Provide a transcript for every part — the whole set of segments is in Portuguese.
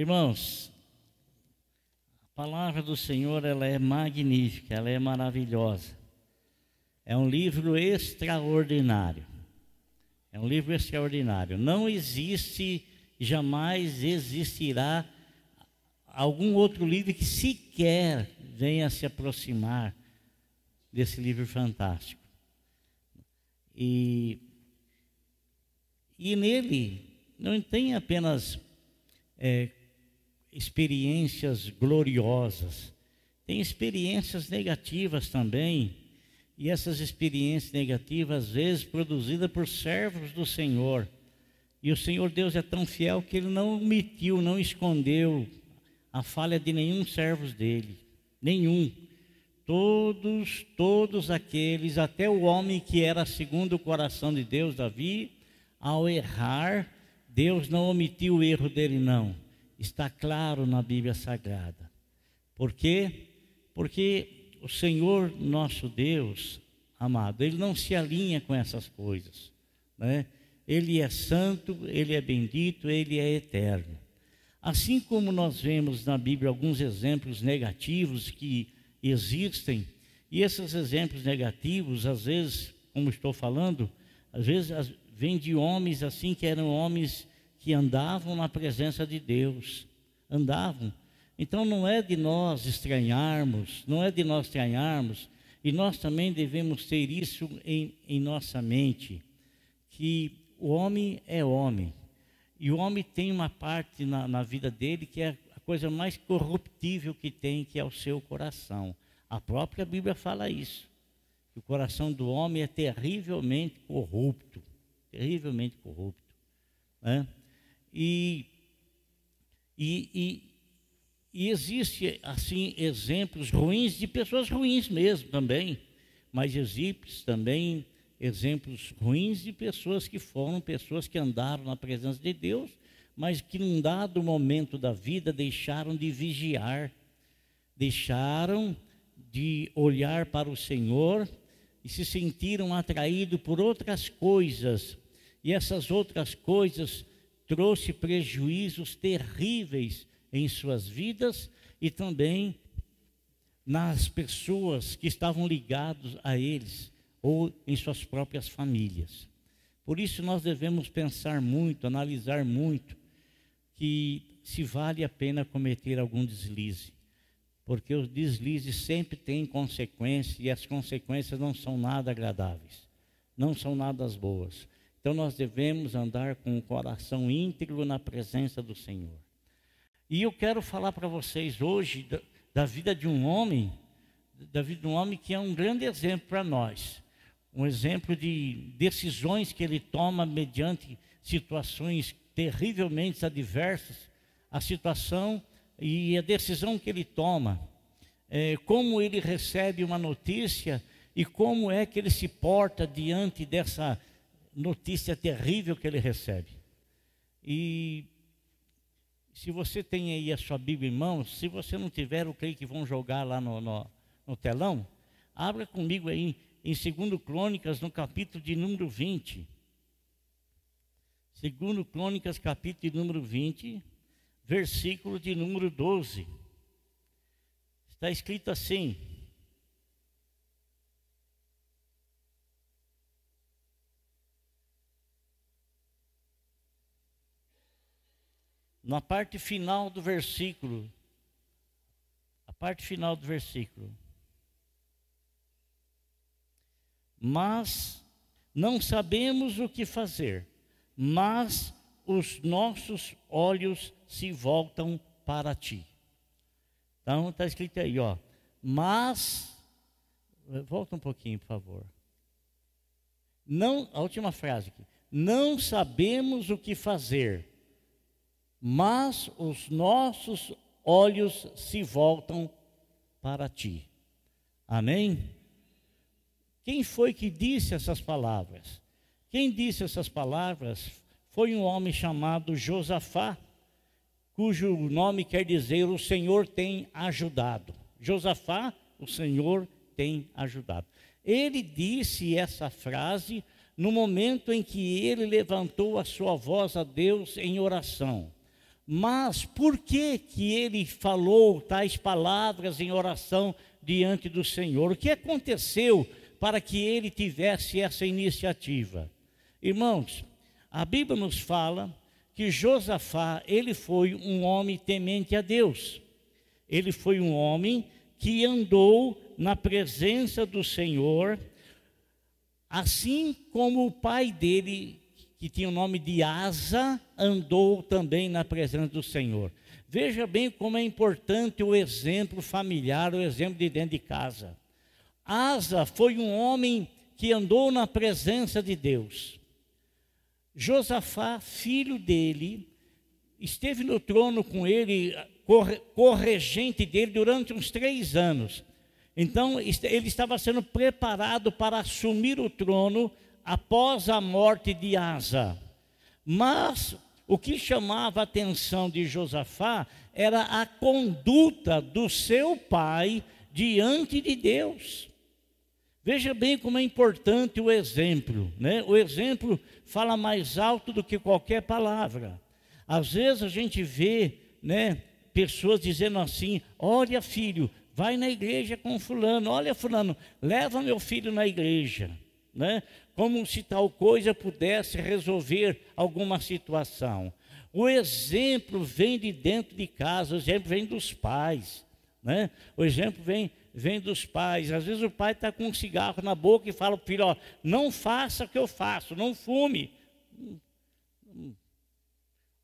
Irmãos, a palavra do Senhor ela é magnífica, ela é maravilhosa. É um livro extraordinário. É um livro extraordinário. Não existe, jamais existirá algum outro livro que sequer venha se aproximar desse livro fantástico. E, e nele não tem apenas é, experiências gloriosas, tem experiências negativas também. E essas experiências negativas, às vezes, produzidas por servos do Senhor. E o Senhor Deus é tão fiel que ele não omitiu, não escondeu a falha de nenhum servo dele. Nenhum. Todos, todos aqueles, até o homem que era segundo o coração de Deus, Davi, ao errar, Deus não omitiu o erro dele, não. Está claro na Bíblia Sagrada. Por quê? Porque o Senhor nosso Deus, amado, ele não se alinha com essas coisas, né? Ele é santo, ele é bendito, ele é eterno. Assim como nós vemos na Bíblia alguns exemplos negativos que existem, e esses exemplos negativos, às vezes, como estou falando, às vezes vêm de homens assim que eram homens que andavam na presença de Deus, andavam, então não é de nós estranharmos, não é de nós estranharmos, e nós também devemos ter isso em, em nossa mente, que o homem é homem, e o homem tem uma parte na, na vida dele que é a coisa mais corruptível que tem, que é o seu coração. A própria Bíblia fala isso. Que o coração do homem é terrivelmente corrupto, terrivelmente corrupto. Né? E, e, e, e existe assim exemplos ruins de pessoas ruins mesmo também, mas existe também exemplos ruins de pessoas que foram pessoas que andaram na presença de Deus, mas que num dado momento da vida deixaram de vigiar, deixaram de olhar para o Senhor e se sentiram atraídos por outras coisas, e essas outras coisas trouxe prejuízos terríveis em suas vidas e também nas pessoas que estavam ligados a eles ou em suas próprias famílias. Por isso nós devemos pensar muito, analisar muito que se vale a pena cometer algum deslize, porque os deslizes sempre têm consequências e as consequências não são nada agradáveis, não são nada boas. Então nós devemos andar com o coração íntegro na presença do Senhor. E eu quero falar para vocês hoje da, da, vida de um homem, da vida de um homem que é um grande exemplo para nós. Um exemplo de decisões que ele toma mediante situações terrivelmente adversas, a situação e a decisão que ele toma, é, como ele recebe uma notícia e como é que ele se porta diante dessa notícia terrível que ele recebe. E se você tem aí a sua Bíblia em mãos, se você não tiver, eu creio que vão jogar lá no, no, no telão. Abra comigo aí em 2 Crônicas, no capítulo de número 20. 2 Crônicas, capítulo de número 20, versículo de número 12. Está escrito assim: na parte final do versículo, a parte final do versículo. Mas não sabemos o que fazer, mas os nossos olhos se voltam para ti. Então está escrito aí, ó. Mas, volta um pouquinho, por favor. Não, a última frase aqui. Não sabemos o que fazer, mas os nossos olhos se voltam para ti. Amém? Quem foi que disse essas palavras? Quem disse essas palavras foi um homem chamado Josafá, cujo nome quer dizer o Senhor tem ajudado. Josafá, o Senhor tem ajudado. Ele disse essa frase no momento em que ele levantou a sua voz a Deus em oração Mas por que que ele falou tais palavras em oração diante do Senhor? O que aconteceu para que ele tivesse essa iniciativa? Irmãos, a Bíblia nos fala que Josafá, ele foi um homem temente a Deus. Ele foi um homem que andou na presença do Senhor, assim como o pai dele, que tinha o nome de Asa, andou também na presença do Senhor. Veja bem como é importante o exemplo familiar, o exemplo de dentro de casa. Asa foi um homem que andou na presença de Deus. Josafá, filho dele, esteve no trono com ele, corregente dele, durante uns três anos. Então, ele estava sendo preparado para assumir o trono após a morte de Asa. Mas o que chamava a atenção de Josafá era a conduta do seu pai diante de Deus. Veja bem como é importante o exemplo, né? O exemplo fala mais alto do que qualquer palavra. Às vezes a gente vê, né, pessoas dizendo assim: "Olha, filho, vai na igreja com fulano. Olha, fulano, leva meu filho na igreja." Né? Como se tal coisa pudesse resolver alguma situação. O exemplo vem de dentro de casa, o exemplo vem dos pais. Né? O exemplo vem, vem dos pais. Às vezes o pai está com um cigarro na boca e fala para o filho: ó, não faça o que eu faço, não fume.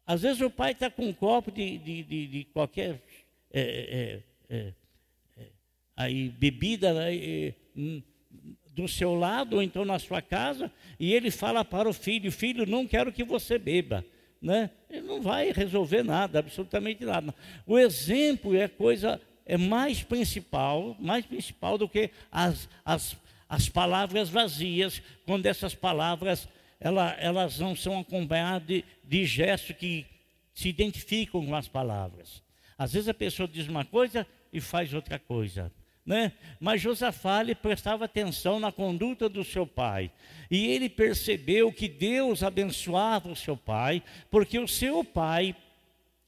Às vezes o pai está com um copo de, de, de, de qualquer é, é, é, é aí, bebida né, hum, do seu lado ou então na sua casa e ele fala para o filho: Filho, não quero que você beba. Né? Ele não vai resolver nada, absolutamente nada. O exemplo é coisa é mais principal, mais principal do que as, as, as palavras vazias, quando essas palavras ela, elas não são acompanhadas de, de gestos que se identificam com as palavras. Às vezes a pessoa diz uma coisa e faz outra coisa. Né? Mas Josafá ele prestava atenção na conduta do seu pai. E ele percebeu que Deus abençoava o seu pai, porque o seu pai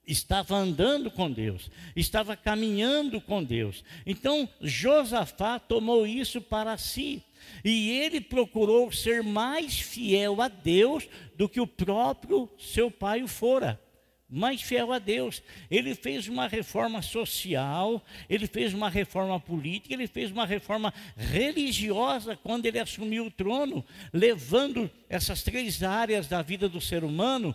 estava andando com Deus, estava caminhando com Deus. Então Josafá tomou isso para si. E ele procurou ser mais fiel a Deus do que o próprio seu pai o fora. Mais fiel a Deus. Ele fez uma reforma social, ele fez uma reforma política, ele fez uma reforma religiosa quando ele assumiu o trono, levando essas três áreas da vida do ser humano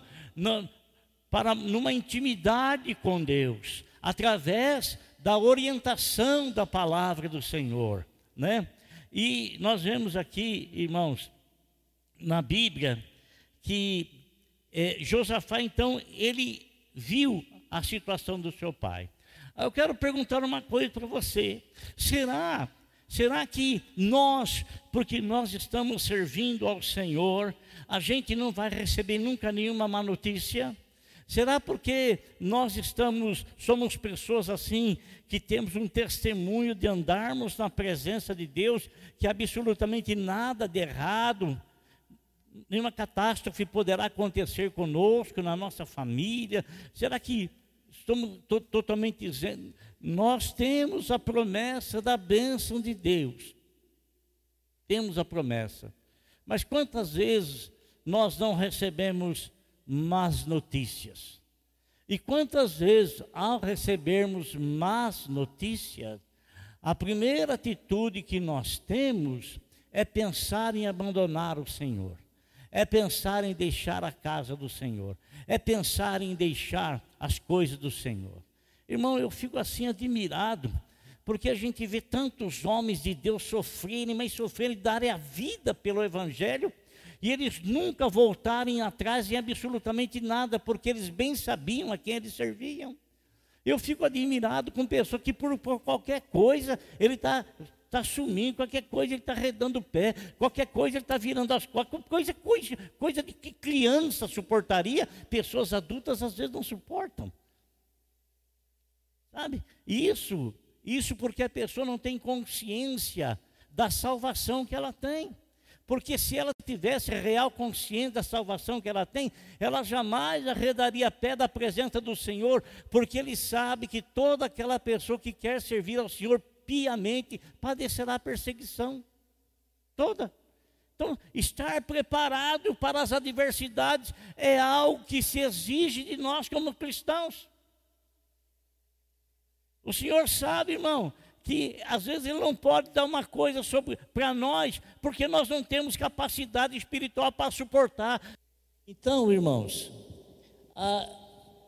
para numa intimidade com Deus, através da orientação da palavra do Senhor, né? E nós vemos aqui, irmãos, na Bíblia, que é, Josafá, então, ele viu a situação do seu pai. Eu quero perguntar uma coisa para você: será, será que nós, porque nós estamos servindo ao Senhor, a gente não vai receber nunca nenhuma má notícia? Será porque nós estamos, somos pessoas assim, que temos um testemunho de andarmos na presença de Deus, que absolutamente nada de errado, nenhuma catástrofe poderá acontecer conosco, na nossa família? Será que estamos to totalmente dizendo? Nós temos a promessa da bênção de Deus. Temos a promessa. Mas quantas vezes nós não recebemos más notícias. E quantas vezes, ao recebermos más notícias, a primeira atitude que nós temos é pensar em abandonar o Senhor, é pensar em deixar a casa do Senhor, é pensar em deixar as coisas do Senhor. Irmão, eu fico assim admirado, porque a gente vê tantos homens de Deus sofrerem, mas sofrerem darem a vida pelo Evangelho, e eles nunca voltarem atrás em absolutamente nada, porque eles bem sabiam a quem eles serviam. Eu fico admirado com pessoa que por, por qualquer coisa ele está tá sumindo, qualquer coisa ele está redando o pé, qualquer coisa ele está virando as costas, coisa, coisa, coisa de que criança suportaria, pessoas adultas às vezes não suportam. Sabe? Isso, isso porque a pessoa não tem consciência da salvação que ela tem. Porque se ela tivesse real consciência da salvação que ela tem, ela jamais arredaria pé da presença do Senhor, porque ele sabe que toda aquela pessoa que quer servir ao Senhor piamente padecerá perseguição. Toda. Então, estar preparado para as adversidades é algo que se exige de nós como cristãos. O Senhor sabe, irmão, que às vezes Ele não pode dar uma coisa para nós, porque nós não temos capacidade espiritual para suportar. Então, irmãos, a,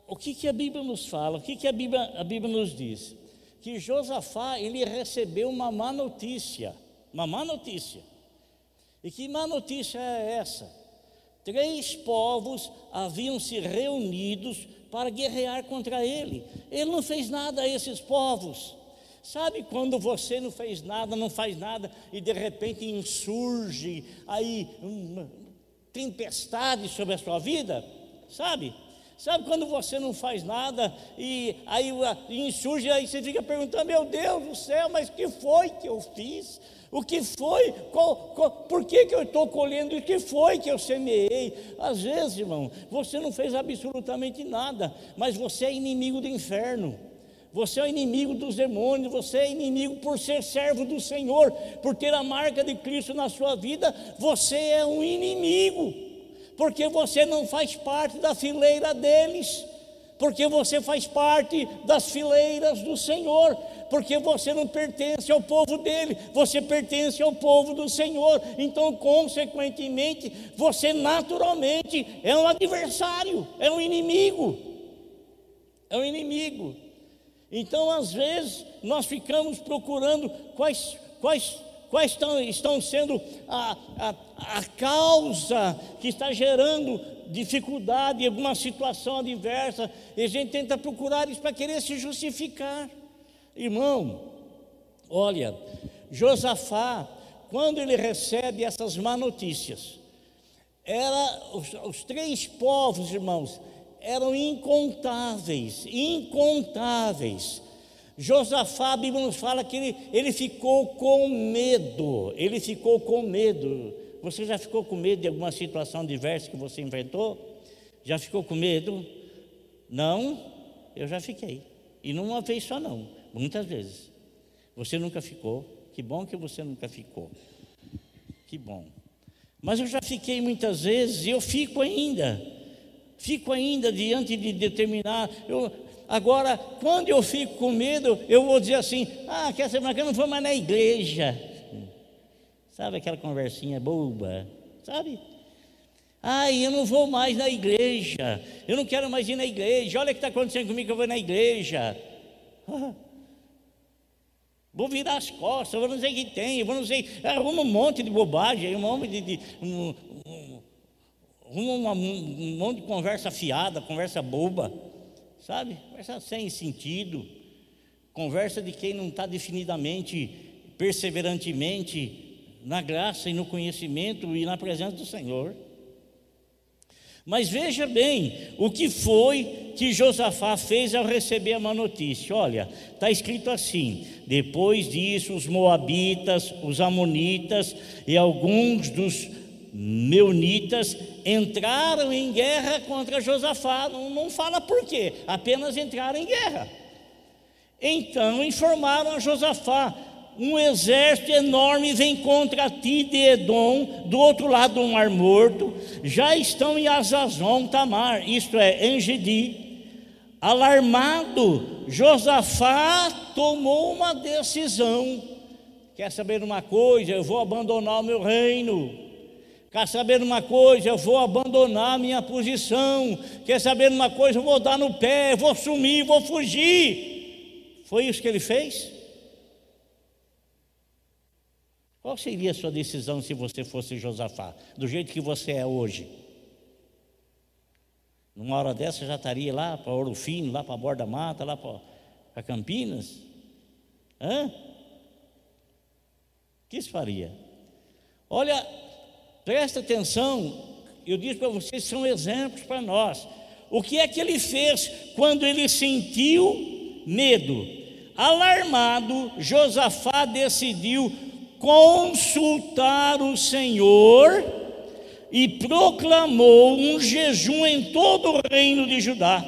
o que, que a Bíblia nos fala? O que, que a, Bíblia, a Bíblia nos diz? Que Josafá, ele recebeu uma má notícia. Uma má notícia. E que má notícia é essa? Três povos haviam se reunidos para guerrear contra ele. Ele não fez nada a esses povos. Sabe quando você não fez nada, não faz nada e de repente insurge aí uma tempestade sobre a sua vida? Sabe? Sabe quando você não faz nada e aí insurge, aí você fica perguntando: meu Deus do céu, mas que foi que eu fiz? O que foi? Qual, qual, por que, que eu estou colhendo? O que foi que eu semeei? Às vezes, irmão, você não fez absolutamente nada, mas você é inimigo do inferno. Você é inimigo dos demônios, você é inimigo por ser servo do Senhor, por ter a marca de Cristo na sua vida, você é um inimigo, porque você não faz parte da fileira deles, porque você faz parte das fileiras do Senhor, porque você não pertence ao povo dele, você pertence ao povo do Senhor, então, consequentemente, você naturalmente é um adversário, é um inimigo, é um inimigo. Então, às vezes, nós ficamos procurando quais, quais, quais estão, estão sendo a, a, a causa que está gerando dificuldade alguma situação adversa, e a gente tenta procurar isso para querer se justificar. Irmão, olha, Josafá, quando ele recebe essas má notícias, era os, os três povos, irmãos, eram incontáveis, incontáveis. Josafá, a Bíblia nos fala que ele, ele ficou com medo, ele ficou com medo. Você já ficou com medo de alguma situação diversa que você enfrentou? Já ficou com medo? Não? Eu já fiquei. E não uma vez só não, muitas vezes. Você nunca ficou. Que bom que você nunca ficou. Que bom. Mas eu já fiquei muitas vezes e eu fico ainda fico ainda diante de determinar. Eu, agora, quando eu fico com medo, eu vou dizer assim: ah, quer semana que eu não vou mais na igreja. Sabe aquela conversinha boba? Sabe? Ai, eu não vou mais na igreja, eu não quero mais ir na igreja, olha o que está acontecendo comigo, eu vou na igreja. Vou virar as costas, vou não sei o que tem, vou não sei, arruma um monte de bobagem, um monte de, de um, uma, um monte de conversa fiada, conversa boba, sabe? Conversa sem sentido, conversa de quem não está definidamente, perseverantemente na graça e no conhecimento e na presença do Senhor. Mas veja bem o que foi que Josafá fez ao receber a má notícia. Olha, está escrito assim: depois disso, os Moabitas, os Amonitas e alguns dos Meunitas entraram em guerra contra Josafá, não, não fala por quê, apenas entraram em guerra. Então informaram a Josafá: um exército enorme vem contra ti de Edom, do outro lado do Mar Morto, já estão em Azazon Tamar, isto é, em Gedi. Alarmado, Josafá tomou uma decisão. Quer saber uma coisa? Eu vou abandonar o meu reino Quer saber uma coisa? Eu vou abandonar minha posição. Quer saber uma coisa? Eu vou dar no pé, vou sumir, vou fugir. Foi isso que ele fez? Qual seria a sua decisão se você fosse Josafá, do jeito que você é hoje? Numa hora dessa já estaria lá para Ouro Fino, lá para a Borda Mata, lá para Campinas? Hã? O que isso faria? Olha, Presta atenção, eu disse para vocês, são exemplos para nós. O que é que ele fez quando ele sentiu medo? Alarmado, Josafá decidiu consultar o Senhor e proclamou um jejum em todo o reino de Judá.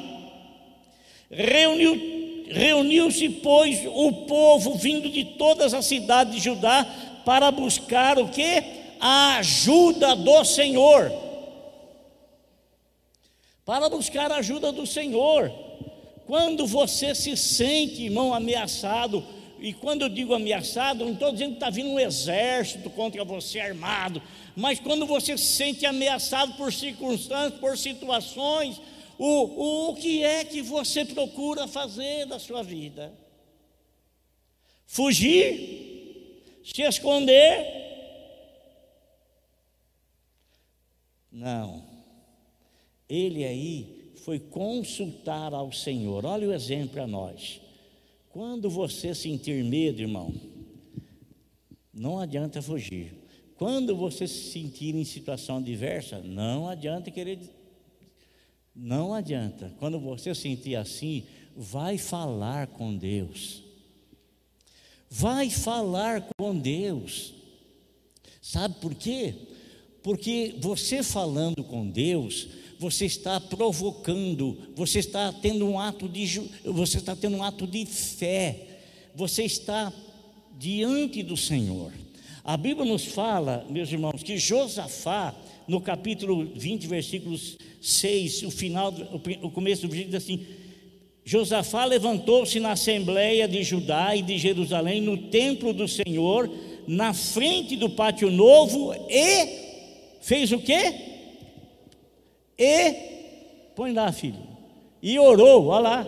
Reuniu, reuniu-se, pois, o povo vindo de todas as cidades de Judá para buscar o que? A ajuda do Senhor. Para buscar a ajuda do Senhor. Quando você se sente, irmão, ameaçado, e quando eu digo ameaçado, não estou dizendo que está vindo um exército contra você armado, mas quando você se sente ameaçado por circunstâncias, por situações, o, o, o que é que você procura fazer da sua vida? Fugir? Se esconder? Não. Ele aí foi consultar ao Senhor. Olha o exemplo a nós. Quando você sentir medo, irmão, não adianta fugir. Quando você se sentir em situação adversa, não adianta querer. Não adianta. Quando você sentir assim, vai falar com Deus. Vai falar com Deus. Sabe por quê? Porque você falando com Deus, você está provocando, você está tendo um ato de você está tendo um ato de fé. Você está diante do Senhor. A Bíblia nos fala, meus irmãos, que Josafá, no capítulo 20, versículos 6, o final, o começo do versículo diz assim: Josafá levantou-se na assembleia de Judá e de Jerusalém, no templo do Senhor, na frente do pátio novo, e fez o quê? E, põe lá, filho, e orou, olha lá,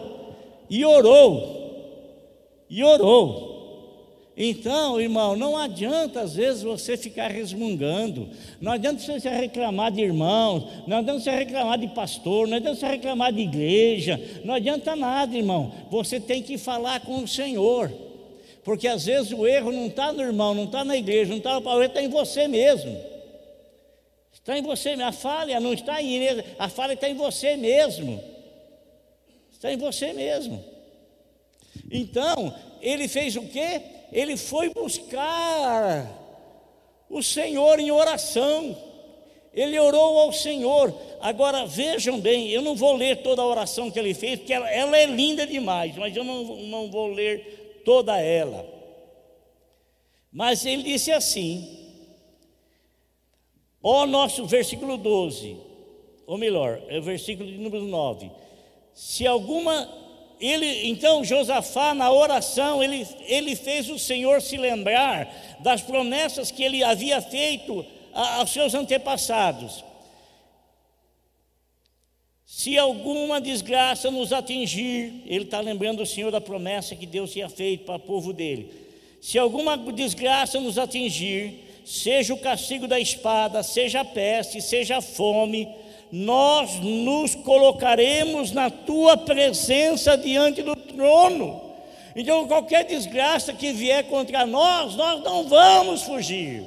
e orou, e orou. Então, irmão, não adianta às vezes você ficar resmungando, não adianta você reclamar de irmãos, não adianta você reclamar de pastor, não adianta você reclamar de igreja, não adianta nada, irmão. Você tem que falar com o Senhor, porque às vezes o erro não está no irmão, não está na igreja, não está no erro está em você mesmo. Está em você, a falha não está em ele, a falha está em você mesmo. Está em você mesmo. Então, ele fez o quê? Ele foi buscar o Senhor em oração. Ele orou ao Senhor. Agora vejam bem, eu não vou ler toda a oração que ele fez, porque ela, ela é linda demais, mas eu não, não vou ler toda ela. Mas ele disse assim: Ó nosso versículo 12, ou melhor, é o versículo de número 9. Se alguma ele, então Josafá na oração, ele, ele fez o Senhor se lembrar das promessas que ele havia feito a, aos seus antepassados. Se alguma desgraça nos atingir, ele está lembrando o Senhor da promessa que Deus tinha feito para o povo dele. Se alguma desgraça nos atingir, seja o castigo da espada, seja a peste, seja a fome, nós nos colocaremos na tua presença diante do trono. Então, qualquer desgraça que vier contra nós, nós não vamos fugir,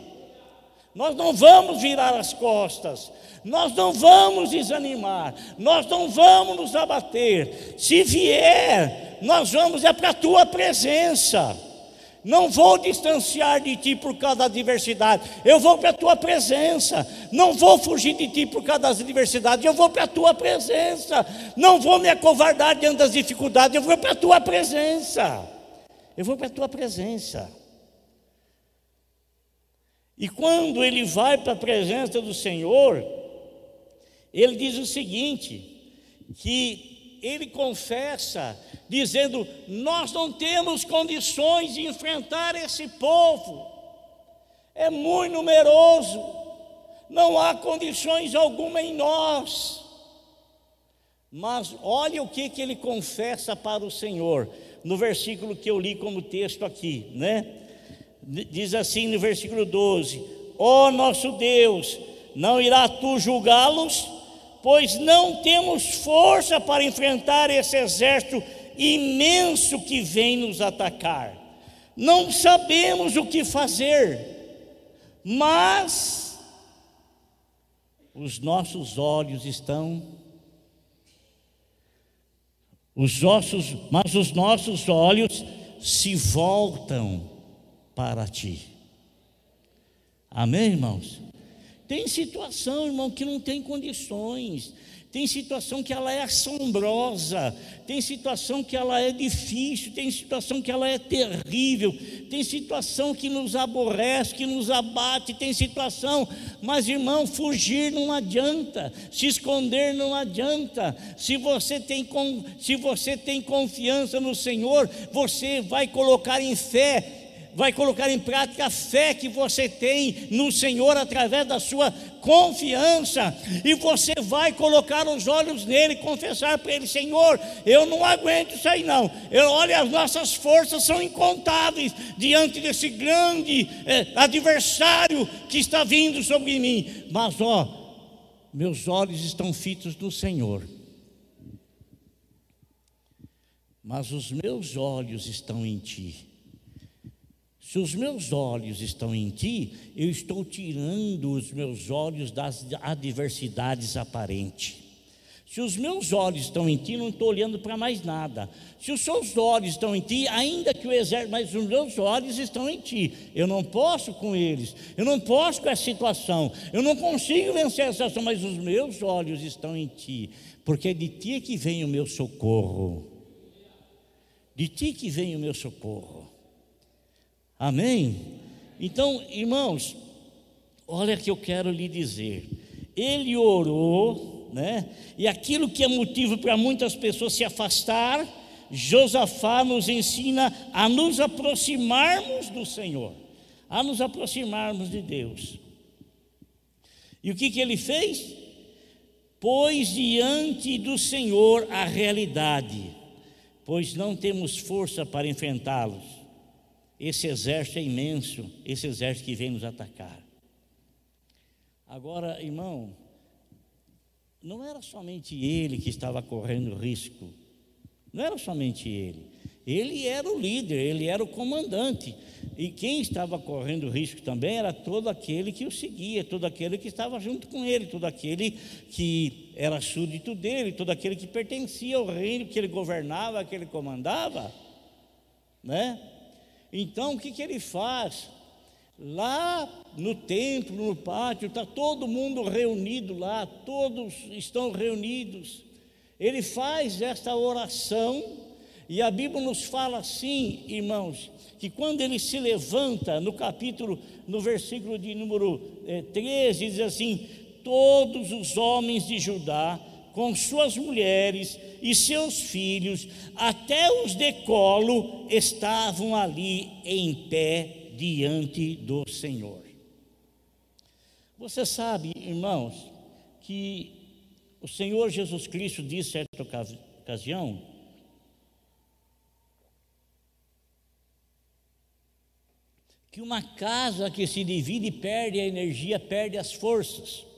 nós não vamos virar as costas, nós não vamos desanimar, nós não vamos nos abater. Se vier, nós vamos é para a tua presença. Não vou distanciar de ti por causa da adversidade. Eu vou para a tua presença. Não vou fugir de ti por causa das adversidades. Eu vou para a tua presença. Não vou me acovardar diante das dificuldades. Eu vou para a tua presença. Eu vou para a tua presença. E quando ele vai para a presença do Senhor, ele diz o seguinte: que ele confessa, dizendo: Nós não temos condições de enfrentar esse povo, é muito numeroso, não há condições alguma em nós. Mas olha o que, que ele confessa para o Senhor, no versículo que eu li como texto aqui, né? Diz assim no versículo 12: Ó oh, nosso Deus, não irá tu julgá-los? pois não temos força para enfrentar esse exército imenso que vem nos atacar. Não sabemos o que fazer, mas os nossos olhos estão os ossos, mas os nossos olhos se voltam para ti. Amém, irmãos? Tem situação, irmão, que não tem condições. Tem situação que ela é assombrosa, tem situação que ela é difícil, tem situação que ela é terrível, tem situação que nos aborrece, que nos abate, tem situação, mas irmão, fugir não adianta, se esconder não adianta. Se você tem se você tem confiança no Senhor, você vai colocar em fé vai colocar em prática a fé que você tem no Senhor através da sua confiança, e você vai colocar os olhos nele confessar para ele: Senhor, eu não aguento isso aí, não. Eu, olha, as nossas forças são incontáveis diante desse grande eh, adversário que está vindo sobre mim, mas ó, meus olhos estão fitos no Senhor. Mas os meus olhos estão em ti. Se os meus olhos estão em ti, eu estou tirando os meus olhos das adversidades aparentes. Se os meus olhos estão em ti, não estou olhando para mais nada. Se os seus olhos estão em ti, ainda que o exército, mas os meus olhos estão em ti. Eu não posso com eles, eu não posso com essa situação, eu não consigo vencer essa situação, mas os meus olhos estão em ti, porque é de ti é que vem o meu socorro. De ti que vem o meu socorro. Amém? Então, irmãos, olha que eu quero lhe dizer. Ele orou, né? E aquilo que é motivo para muitas pessoas se afastar, Josafá nos ensina a nos aproximarmos do Senhor, a nos aproximarmos de Deus. E o que, que ele fez? Pôs diante do Senhor a realidade, pois não temos força para enfrentá-los esse exército é imenso, esse exército que vem nos atacar. Agora, irmão, não era somente ele que estava correndo risco, não era somente ele. Ele era o líder, ele era o comandante. E quem estava correndo risco também era todo aquele que o seguia, todo aquele que estava junto com ele, todo aquele que era súdito dele, todo aquele que pertencia ao reino que ele governava, que ele comandava, né? Então o que, que ele faz? Lá no templo, no pátio, está todo mundo reunido lá, todos estão reunidos. Ele faz esta oração, e a Bíblia nos fala assim, irmãos, que quando ele se levanta, no capítulo, no versículo de número é, 13, diz assim: Todos os homens de Judá com suas mulheres e seus filhos, até os de colo, estavam ali em pé diante do Senhor. Você sabe, irmãos, que o Senhor Jesus Cristo disse certa ocasião, que uma casa que se divide perde a energia, perde as forças.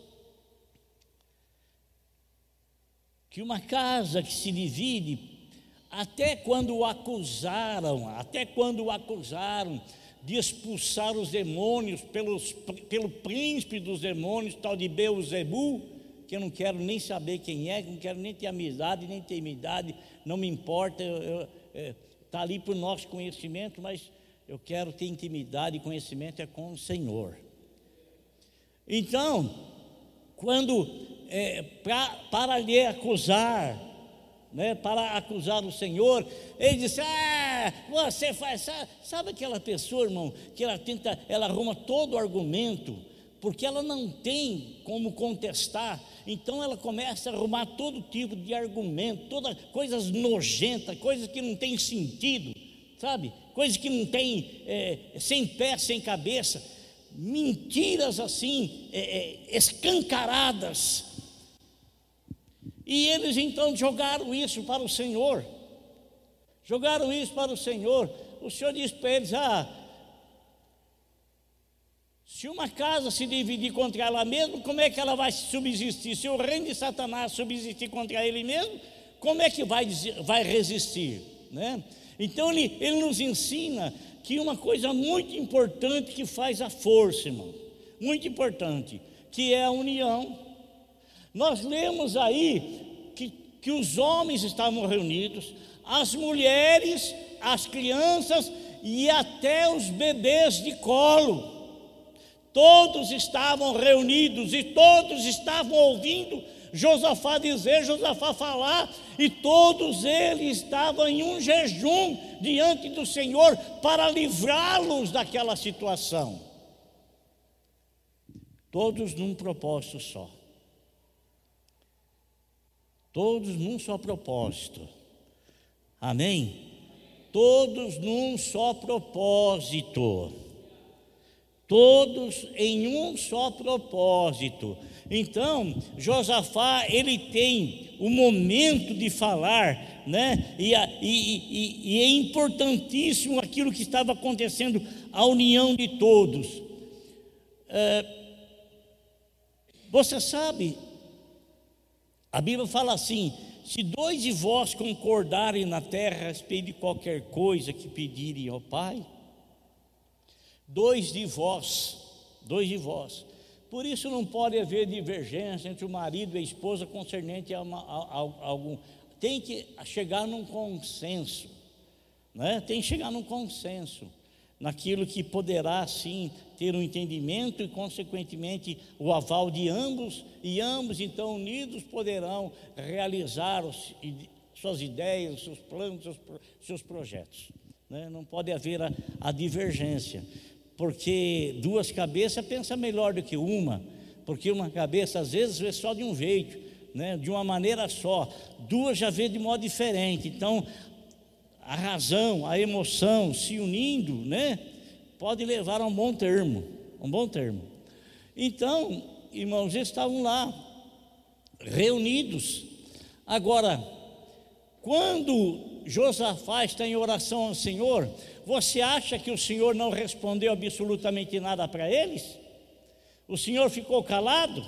Que uma casa que se divide, até quando o acusaram, até quando o acusaram de expulsar os demônios pelos, pelo príncipe dos demônios, tal de Beuzebu, que eu não quero nem saber quem é, não quero nem ter amizade, nem ter intimidade, não me importa, está é, ali para o nosso conhecimento, mas eu quero ter intimidade e conhecimento é com o Senhor. Então, quando é, pra, para lhe acusar, né, para acusar o Senhor, ele disse: Ah, você faz. Sabe, sabe aquela pessoa, irmão, que ela tenta, ela arruma todo o argumento, porque ela não tem como contestar, então ela começa a arrumar todo tipo de argumento, todas coisas nojentas, coisas que não têm sentido, sabe? Coisas que não têm, é, sem pé, sem cabeça, mentiras assim, é, é, escancaradas, e eles então jogaram isso para o Senhor. Jogaram isso para o Senhor. O Senhor disse para eles: Ah, se uma casa se dividir contra ela mesma, como é que ela vai subsistir? Se o reino de Satanás subsistir contra ele mesmo, como é que vai, vai resistir? Né? Então ele, ele nos ensina que uma coisa muito importante que faz a força, irmão, muito importante, que é a união. Nós lemos aí que, que os homens estavam reunidos, as mulheres, as crianças e até os bebês de colo. Todos estavam reunidos e todos estavam ouvindo Josafá dizer, Josafá falar, e todos eles estavam em um jejum diante do Senhor para livrá-los daquela situação. Todos num propósito só. Todos num só propósito. Amém? Todos num só propósito. Todos em um só propósito. Então, Josafá, ele tem o momento de falar, né? E, e, e, e, é importantíssimo aquilo que estava acontecendo, a união de todos. É, você sabe, a Bíblia fala assim: se dois de vós concordarem na terra a respeito de qualquer coisa que pedirem ao Pai, dois de vós, dois de vós, por isso não pode haver divergência entre o marido e a esposa concernente a, uma, a, a algum. Tem que chegar num consenso, né? tem que chegar num consenso naquilo que poderá sim ter um entendimento e consequentemente o aval de ambos e ambos então unidos poderão realizar os, suas ideias, seus planos, seus, seus projetos. Né? Não pode haver a, a divergência porque duas cabeças pensam melhor do que uma, porque uma cabeça às vezes vê só de um jeito, né, de uma maneira só, duas já vê de modo diferente. Então, a razão, a emoção se unindo, né, pode levar a um bom termo, um bom termo. Então, irmãos, eles estavam lá reunidos. Agora, quando Josafá está em oração ao Senhor, você acha que o Senhor não respondeu absolutamente nada para eles? O Senhor ficou calado?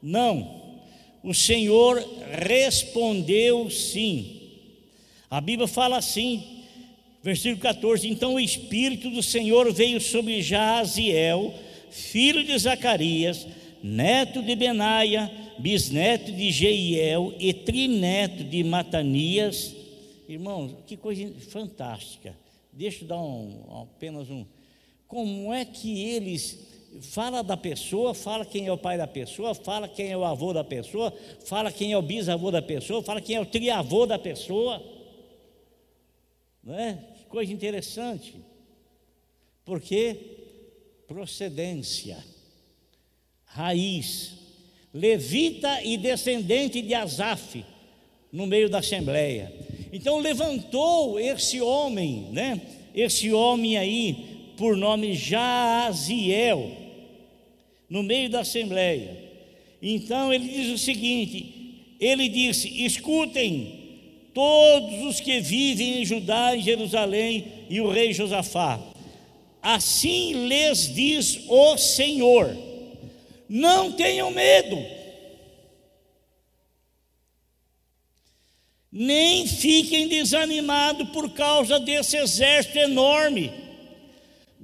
Não. O Senhor respondeu sim. A Bíblia fala assim, versículo 14: Então o Espírito do Senhor veio sobre Jaziel, filho de Zacarias, neto de Benaia, bisneto de Jeiel e trineto de Matanias. Irmãos, que coisa fantástica. Deixa eu dar um, apenas um. Como é que eles fala da pessoa, fala quem é o pai da pessoa, fala quem é o avô da pessoa, fala quem é o bisavô da pessoa, fala quem é o triavô da pessoa. Não é? Coisa interessante. Porque procedência, raiz, levita e descendente de Asaf no meio da assembleia. Então levantou esse homem, né? Esse homem aí, por nome Jaziel, no meio da assembleia. Então ele diz o seguinte: ele disse: escutem todos os que vivem em Judá e Jerusalém e o rei Josafá. Assim lhes diz o Senhor: não tenham medo nem fiquem desanimados por causa desse exército enorme,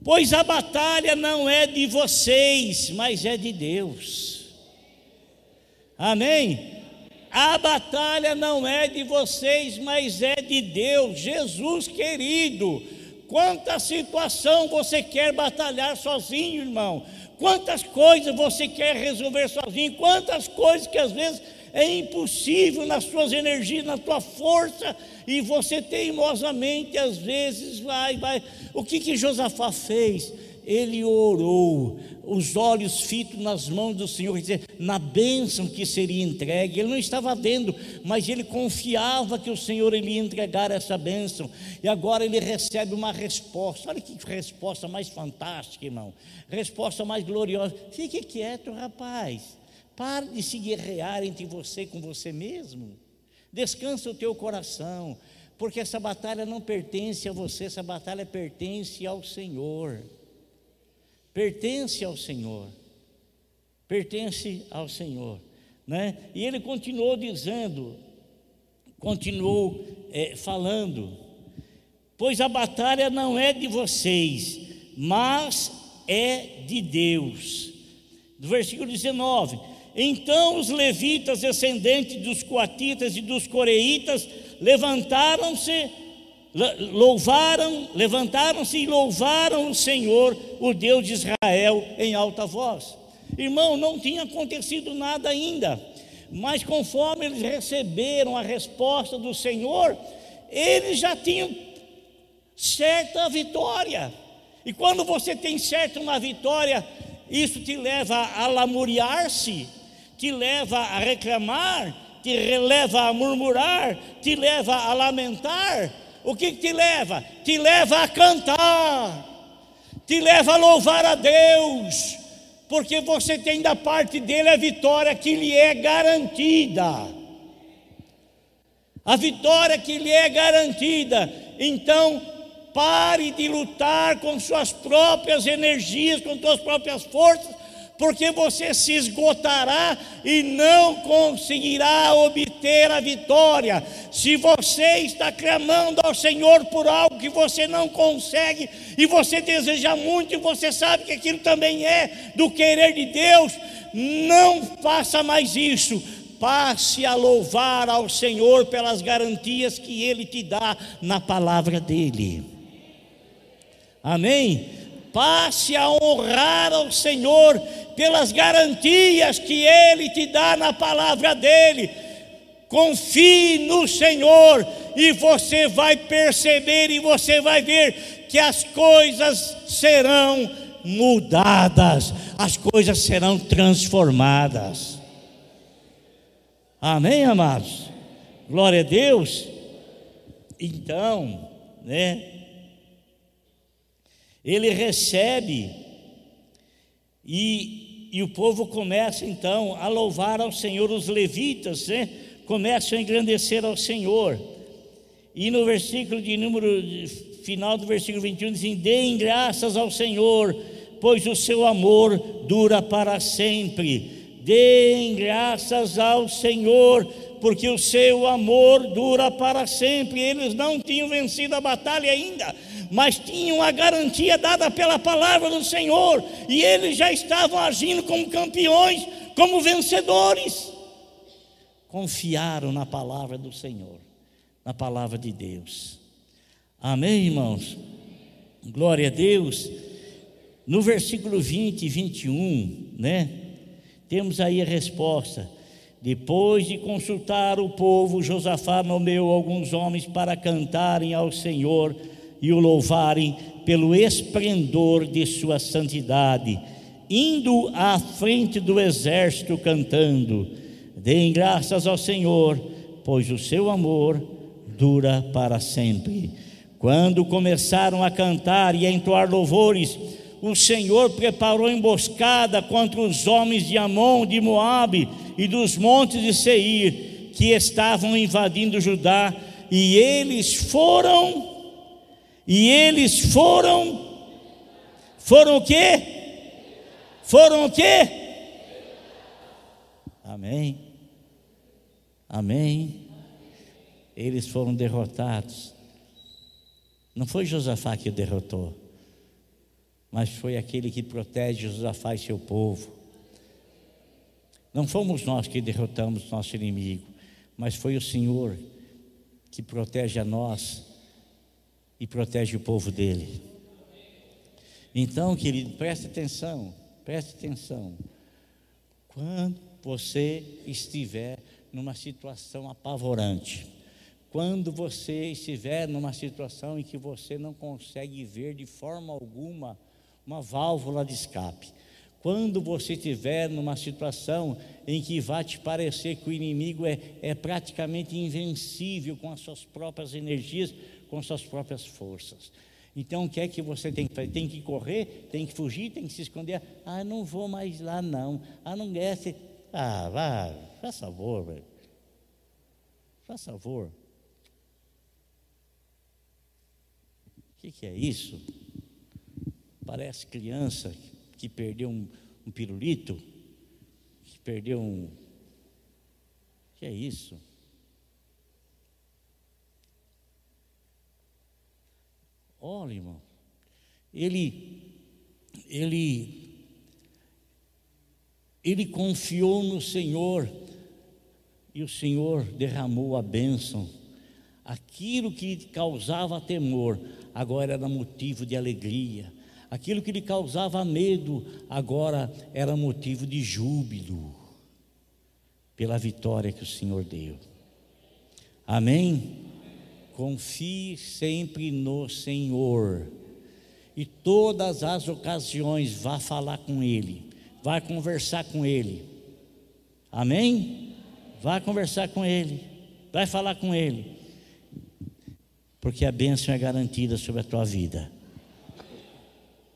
pois a batalha não é de vocês, mas é de Deus. Amém? A batalha não é de vocês, mas é de Deus, Jesus querido. Quanta situação você quer batalhar sozinho, irmão? Quantas coisas você quer resolver sozinho? Quantas coisas que às vezes é impossível nas suas energias, na tua força, e você teimosamente às vezes vai, vai. O que que Josafá fez? Ele orou, os olhos fitos nas mãos do Senhor, quer dizer, na bênção que seria entregue. Ele não estava vendo, mas ele confiava que o Senhor ia entregar essa bênção. E agora ele recebe uma resposta. Olha que resposta mais fantástica, irmão. Resposta mais gloriosa. Fique quieto, rapaz. Pare de se guerrear entre você com você mesmo. Descansa o teu coração, porque essa batalha não pertence a você, essa batalha pertence ao Senhor. Pertence ao Senhor. Pertence ao Senhor. Né? E ele continuou dizendo, continuou é, falando, pois a batalha não é de vocês, mas é de Deus. Do versículo 19: então os levitas, descendentes dos coatitas e dos coreitas, levantaram-se louvaram, levantaram-se e louvaram o Senhor, o Deus de Israel, em alta voz. Irmão, não tinha acontecido nada ainda, mas conforme eles receberam a resposta do Senhor, eles já tinham certa vitória. E quando você tem certa uma vitória, isso te leva a lamuriar-se, te leva a reclamar, te leva a murmurar, te leva a lamentar. O que, te leva? Te leva a cantar, te leva a louvar a Deus, porque você tem da parte dele a vitória que lhe é garantida. A vitória que lhe é garantida. Então, pare de lutar com suas próprias energias, com suas próprias forças, porque você se esgotará e não conseguirá obter a vitória. Se você está clamando ao Senhor por algo que você não consegue e você deseja muito e você sabe que aquilo também é do querer de Deus, não faça mais isso. Passe a louvar ao Senhor pelas garantias que Ele te dá na palavra dEle. Amém? Passe a honrar ao Senhor pelas garantias que Ele te dá na palavra dEle. Confie no Senhor e você vai perceber e você vai ver que as coisas serão mudadas, as coisas serão transformadas. Amém, amados? Glória a Deus. Então, né? Ele recebe e e o povo começa então a louvar ao Senhor, os levitas, né? Começam a engrandecer ao Senhor. E no versículo de número final do versículo 21 dizem: Deem graças ao Senhor, pois o seu amor dura para sempre. Deem graças ao Senhor, porque o seu amor dura para sempre. Eles não tinham vencido a batalha ainda, mas tinham a garantia dada pela palavra do Senhor, e eles já estavam agindo como campeões, como vencedores. Confiaram na palavra do Senhor, na palavra de Deus. Amém, irmãos? Glória a Deus. No versículo 20 e 21, né? Temos aí a resposta. Depois de consultar o povo, Josafá nomeou alguns homens para cantarem ao Senhor e o louvarem pelo esplendor de sua santidade, indo à frente do exército cantando: Deem graças ao Senhor, pois o seu amor dura para sempre. Quando começaram a cantar e a entoar louvores, o Senhor preparou emboscada contra os homens de Amon, de Moabe e dos montes de Seir, que estavam invadindo Judá, e eles foram e eles foram, foram o quê? Foram o quê? Amém. Amém. Eles foram derrotados. Não foi Josafá que o derrotou, mas foi aquele que protege Josafá e seu povo. Não fomos nós que derrotamos nosso inimigo, mas foi o Senhor que protege a nós e protege o povo dele. Então, querido, preste atenção, preste atenção. Quando você estiver numa situação apavorante, quando você estiver numa situação em que você não consegue ver de forma alguma uma válvula de escape, quando você estiver numa situação em que vai te parecer que o inimigo é, é praticamente invencível com as suas próprias energias, com suas próprias forças. Então, o que é que você tem que fazer? Tem que correr, tem que fugir, tem que se esconder. Ah, não vou mais lá, não. Ah, não desce. Ah, vá, faz favor, velho. Faz favor. O que, que, é isso? Parece criança que perdeu um, um pirulito, que perdeu um. Que é isso? Olha, irmão, ele, ele, ele confiou no Senhor e o Senhor derramou a bênção. Aquilo que causava temor, agora era motivo de alegria. Aquilo que lhe causava medo, agora era motivo de júbilo, pela vitória que o Senhor deu. Amém? Confie sempre no Senhor. E todas as ocasiões vá falar com Ele, vá conversar com Ele. Amém? Vá conversar com Ele, vai falar com Ele, porque a bênção é garantida sobre a tua vida.